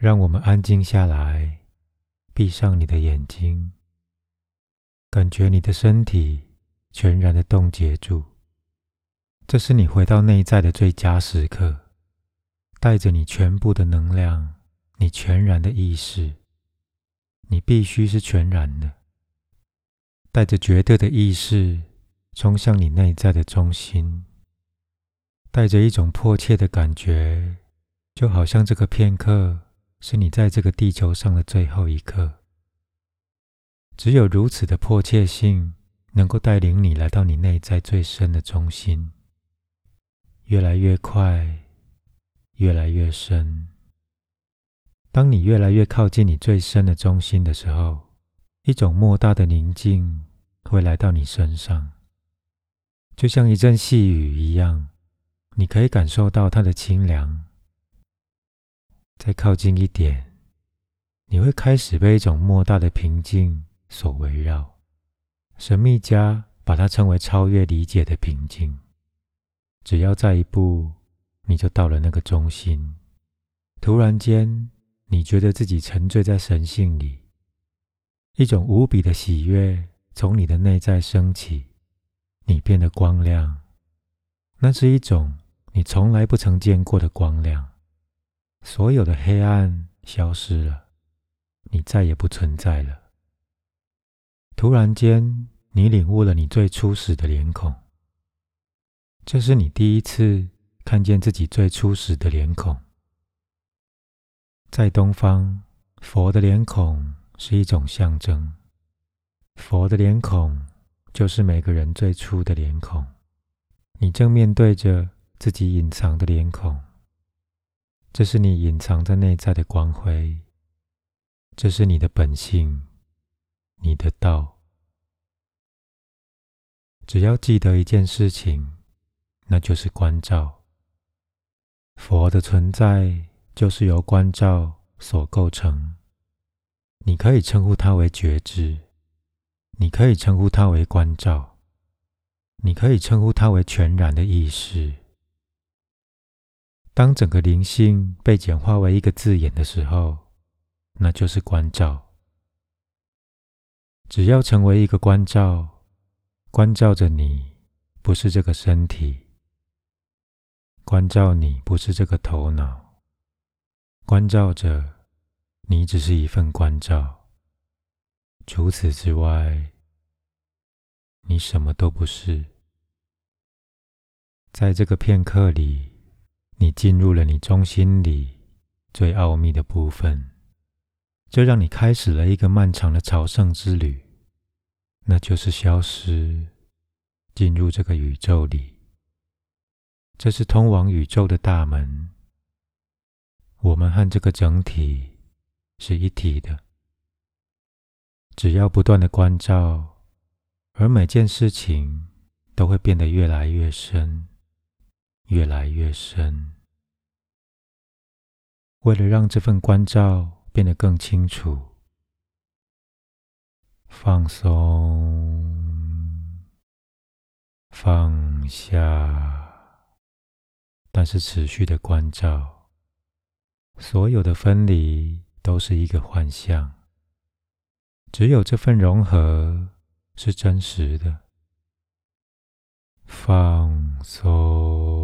让我们安静下来，闭上你的眼睛，感觉你的身体全然的冻结住。这是你回到内在的最佳时刻，带着你全部的能量，你全然的意识，你必须是全然的，带着绝对的意识，冲向你内在的中心，带着一种迫切的感觉，就好像这个片刻是你在这个地球上的最后一刻。只有如此的迫切性，能够带领你来到你内在最深的中心。越来越快，越来越深。当你越来越靠近你最深的中心的时候，一种莫大的宁静会来到你身上，就像一阵细雨一样，你可以感受到它的清凉。再靠近一点，你会开始被一种莫大的平静所围绕。神秘家把它称为超越理解的平静。只要再一步，你就到了那个中心。突然间，你觉得自己沉醉在神性里，一种无比的喜悦从你的内在升起，你变得光亮。那是一种你从来不曾见过的光亮，所有的黑暗消失了，你再也不存在了。突然间，你领悟了你最初始的脸孔。这是你第一次看见自己最初时的脸孔。在东方，佛的脸孔是一种象征。佛的脸孔就是每个人最初的脸孔。你正面对着自己隐藏的脸孔，这是你隐藏在内在的光辉，这是你的本性，你的道。只要记得一件事情。那就是关照。佛的存在就是由关照所构成。你可以称呼它为觉知，你可以称呼它为关照，你可以称呼它为全然的意识。当整个灵性被简化为一个字眼的时候，那就是关照。只要成为一个关照，关照着你，不是这个身体。关照你不是这个头脑，关照着你只是一份关照。除此之外，你什么都不是。在这个片刻里，你进入了你中心里最奥秘的部分，这让你开始了一个漫长的朝圣之旅，那就是消失，进入这个宇宙里。这是通往宇宙的大门。我们和这个整体是一体的。只要不断的关照，而每件事情都会变得越来越深，越来越深。为了让这份关照变得更清楚，放松，放下。但是持续的关照，所有的分离都是一个幻象，只有这份融合是真实的。放松，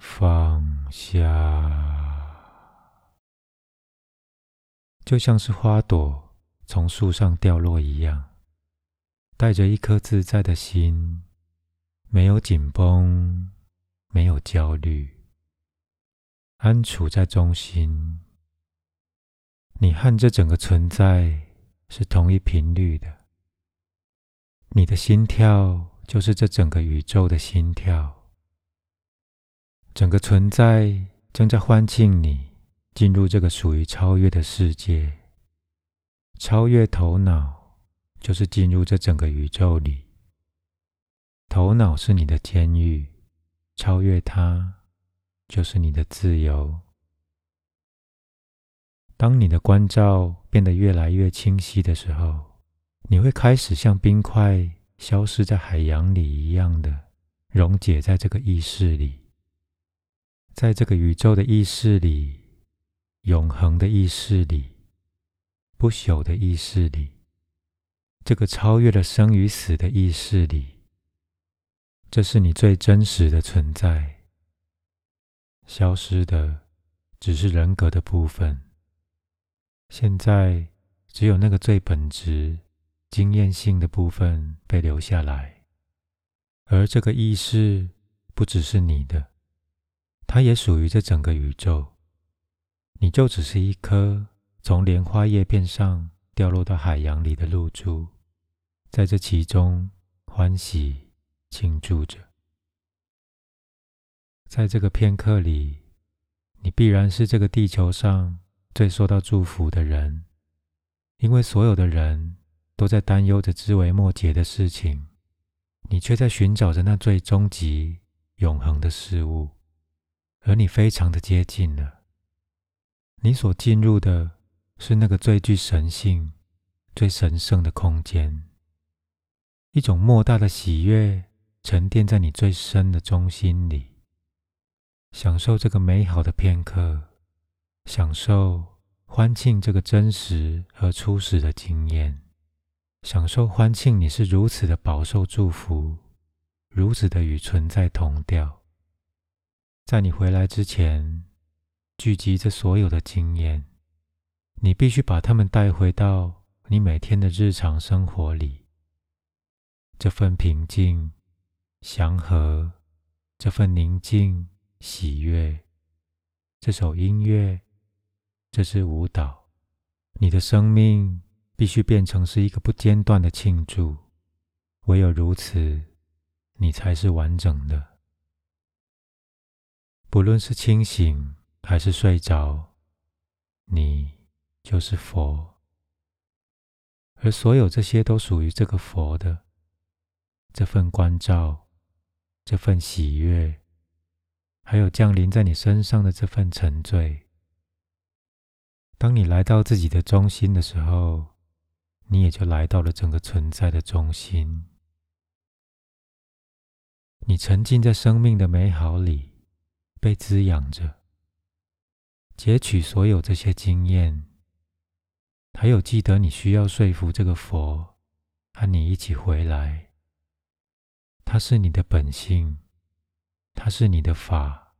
放下，就像是花朵从树上掉落一样，带着一颗自在的心。没有紧绷，没有焦虑，安处在中心。你和这整个存在是同一频率的。你的心跳就是这整个宇宙的心跳。整个存在正在欢庆你进入这个属于超越的世界。超越头脑，就是进入这整个宇宙里。头脑是你的监狱，超越它就是你的自由。当你的关照变得越来越清晰的时候，你会开始像冰块消失在海洋里一样的溶解在这个意识里。在这个宇宙的意识里，永恒的意识里，不朽的意识里，这个超越了生与死的意识里，这是你最真实的存在。消失的只是人格的部分，现在只有那个最本质、经验性的部分被留下来，而这个意识不只是你的。它也属于这整个宇宙，你就只是一颗从莲花叶片上掉落到海洋里的露珠，在这其中欢喜庆祝着。在这个片刻里，你必然是这个地球上最受到祝福的人，因为所有的人都在担忧着枝微末节的事情，你却在寻找着那最终极、永恒的事物。而你非常的接近了，你所进入的是那个最具神性、最神圣的空间，一种莫大的喜悦沉淀在你最深的中心里，享受这个美好的片刻，享受欢庆这个真实和初始的经验，享受欢庆你是如此的饱受祝福，如此的与存在同调。在你回来之前，聚集着所有的经验，你必须把它们带回到你每天的日常生活里。这份平静、祥和，这份宁静、喜悦，这首音乐，这支舞蹈，你的生命必须变成是一个不间断的庆祝。唯有如此，你才是完整的。不论是清醒还是睡着，你就是佛，而所有这些都属于这个佛的这份关照、这份喜悦，还有降临在你身上的这份沉醉。当你来到自己的中心的时候，你也就来到了整个存在的中心。你沉浸在生命的美好里。被滋养着，截取所有这些经验，还有记得你需要说服这个佛和你一起回来。它是你的本性，它是你的法，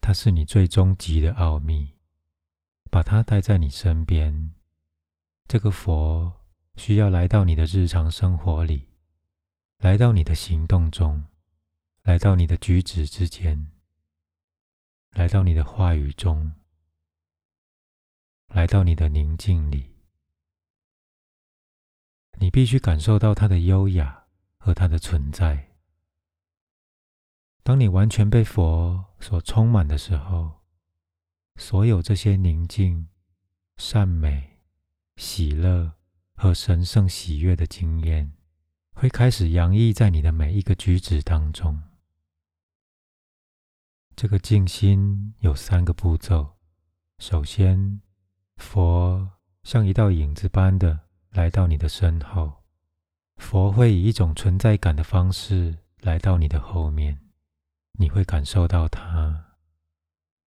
它是你最终极的奥秘。把它带在你身边。这个佛需要来到你的日常生活里，来到你的行动中，来到你的举止之间。来到你的话语中，来到你的宁静里，你必须感受到它的优雅和它的存在。当你完全被佛所充满的时候，所有这些宁静、善美、喜乐和神圣喜悦的经验，会开始洋溢在你的每一个举止当中。这个静心有三个步骤。首先，佛像一道影子般的来到你的身后，佛会以一种存在感的方式来到你的后面，你会感受到它，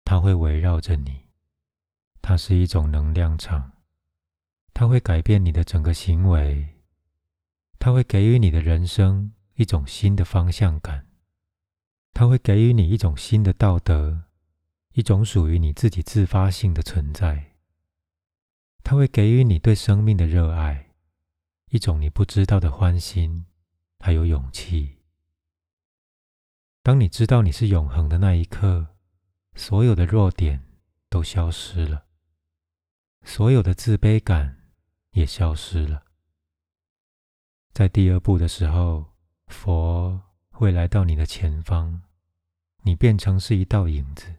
它会围绕着你，它是一种能量场，它会改变你的整个行为，它会给予你的人生一种新的方向感。它会给予你一种新的道德，一种属于你自己自发性的存在。它会给予你对生命的热爱，一种你不知道的欢欣，还有勇气。当你知道你是永恒的那一刻，所有的弱点都消失了，所有的自卑感也消失了。在第二步的时候，佛。会来到你的前方，你变成是一道影子，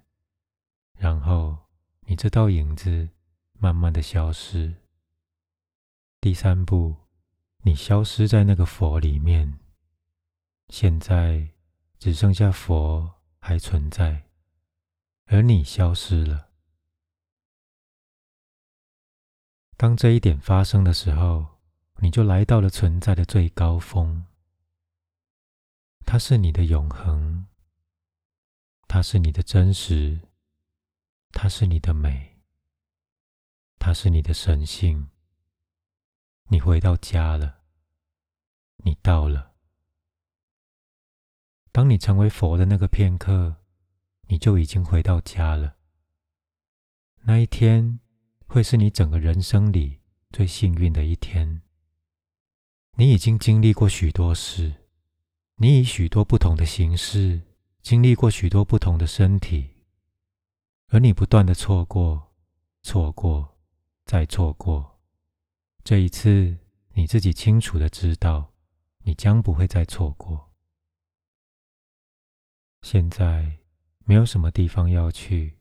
然后你这道影子慢慢的消失。第三步，你消失在那个佛里面，现在只剩下佛还存在，而你消失了。当这一点发生的时候，你就来到了存在的最高峰。它是你的永恒，它是你的真实，它是你的美，它是你的神性。你回到家了，你到了。当你成为佛的那个片刻，你就已经回到家了。那一天会是你整个人生里最幸运的一天。你已经经历过许多事，你以许多不同的形式经历过许多不同的身体，而你不断的错过、错过、再错过。这一次，你自己清楚的知道，你将不会再错过。现在没有什么地方要去，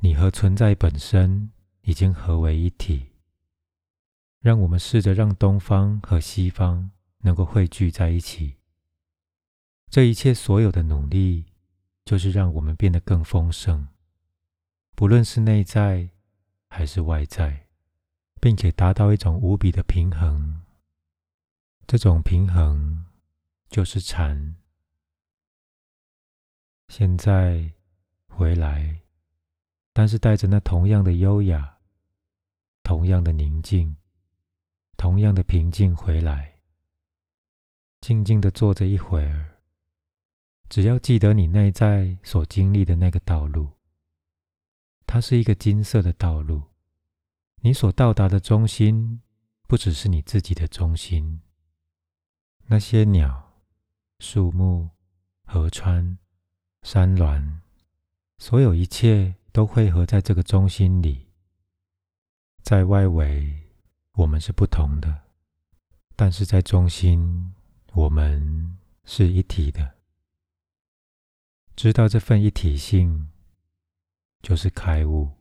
你和存在本身已经合为一体。让我们试着让东方和西方能够汇聚在一起。这一切所有的努力，就是让我们变得更丰盛，不论是内在还是外在，并且达到一种无比的平衡。这种平衡就是禅。现在回来，但是带着那同样的优雅，同样的宁静。同样的平静回来，静静的坐着一会儿。只要记得你内在所经历的那个道路，它是一个金色的道路。你所到达的中心，不只是你自己的中心。那些鸟、树木、河川、山峦，所有一切都汇合在这个中心里，在外围。我们是不同的，但是在中心，我们是一体的。知道这份一体性，就是开悟。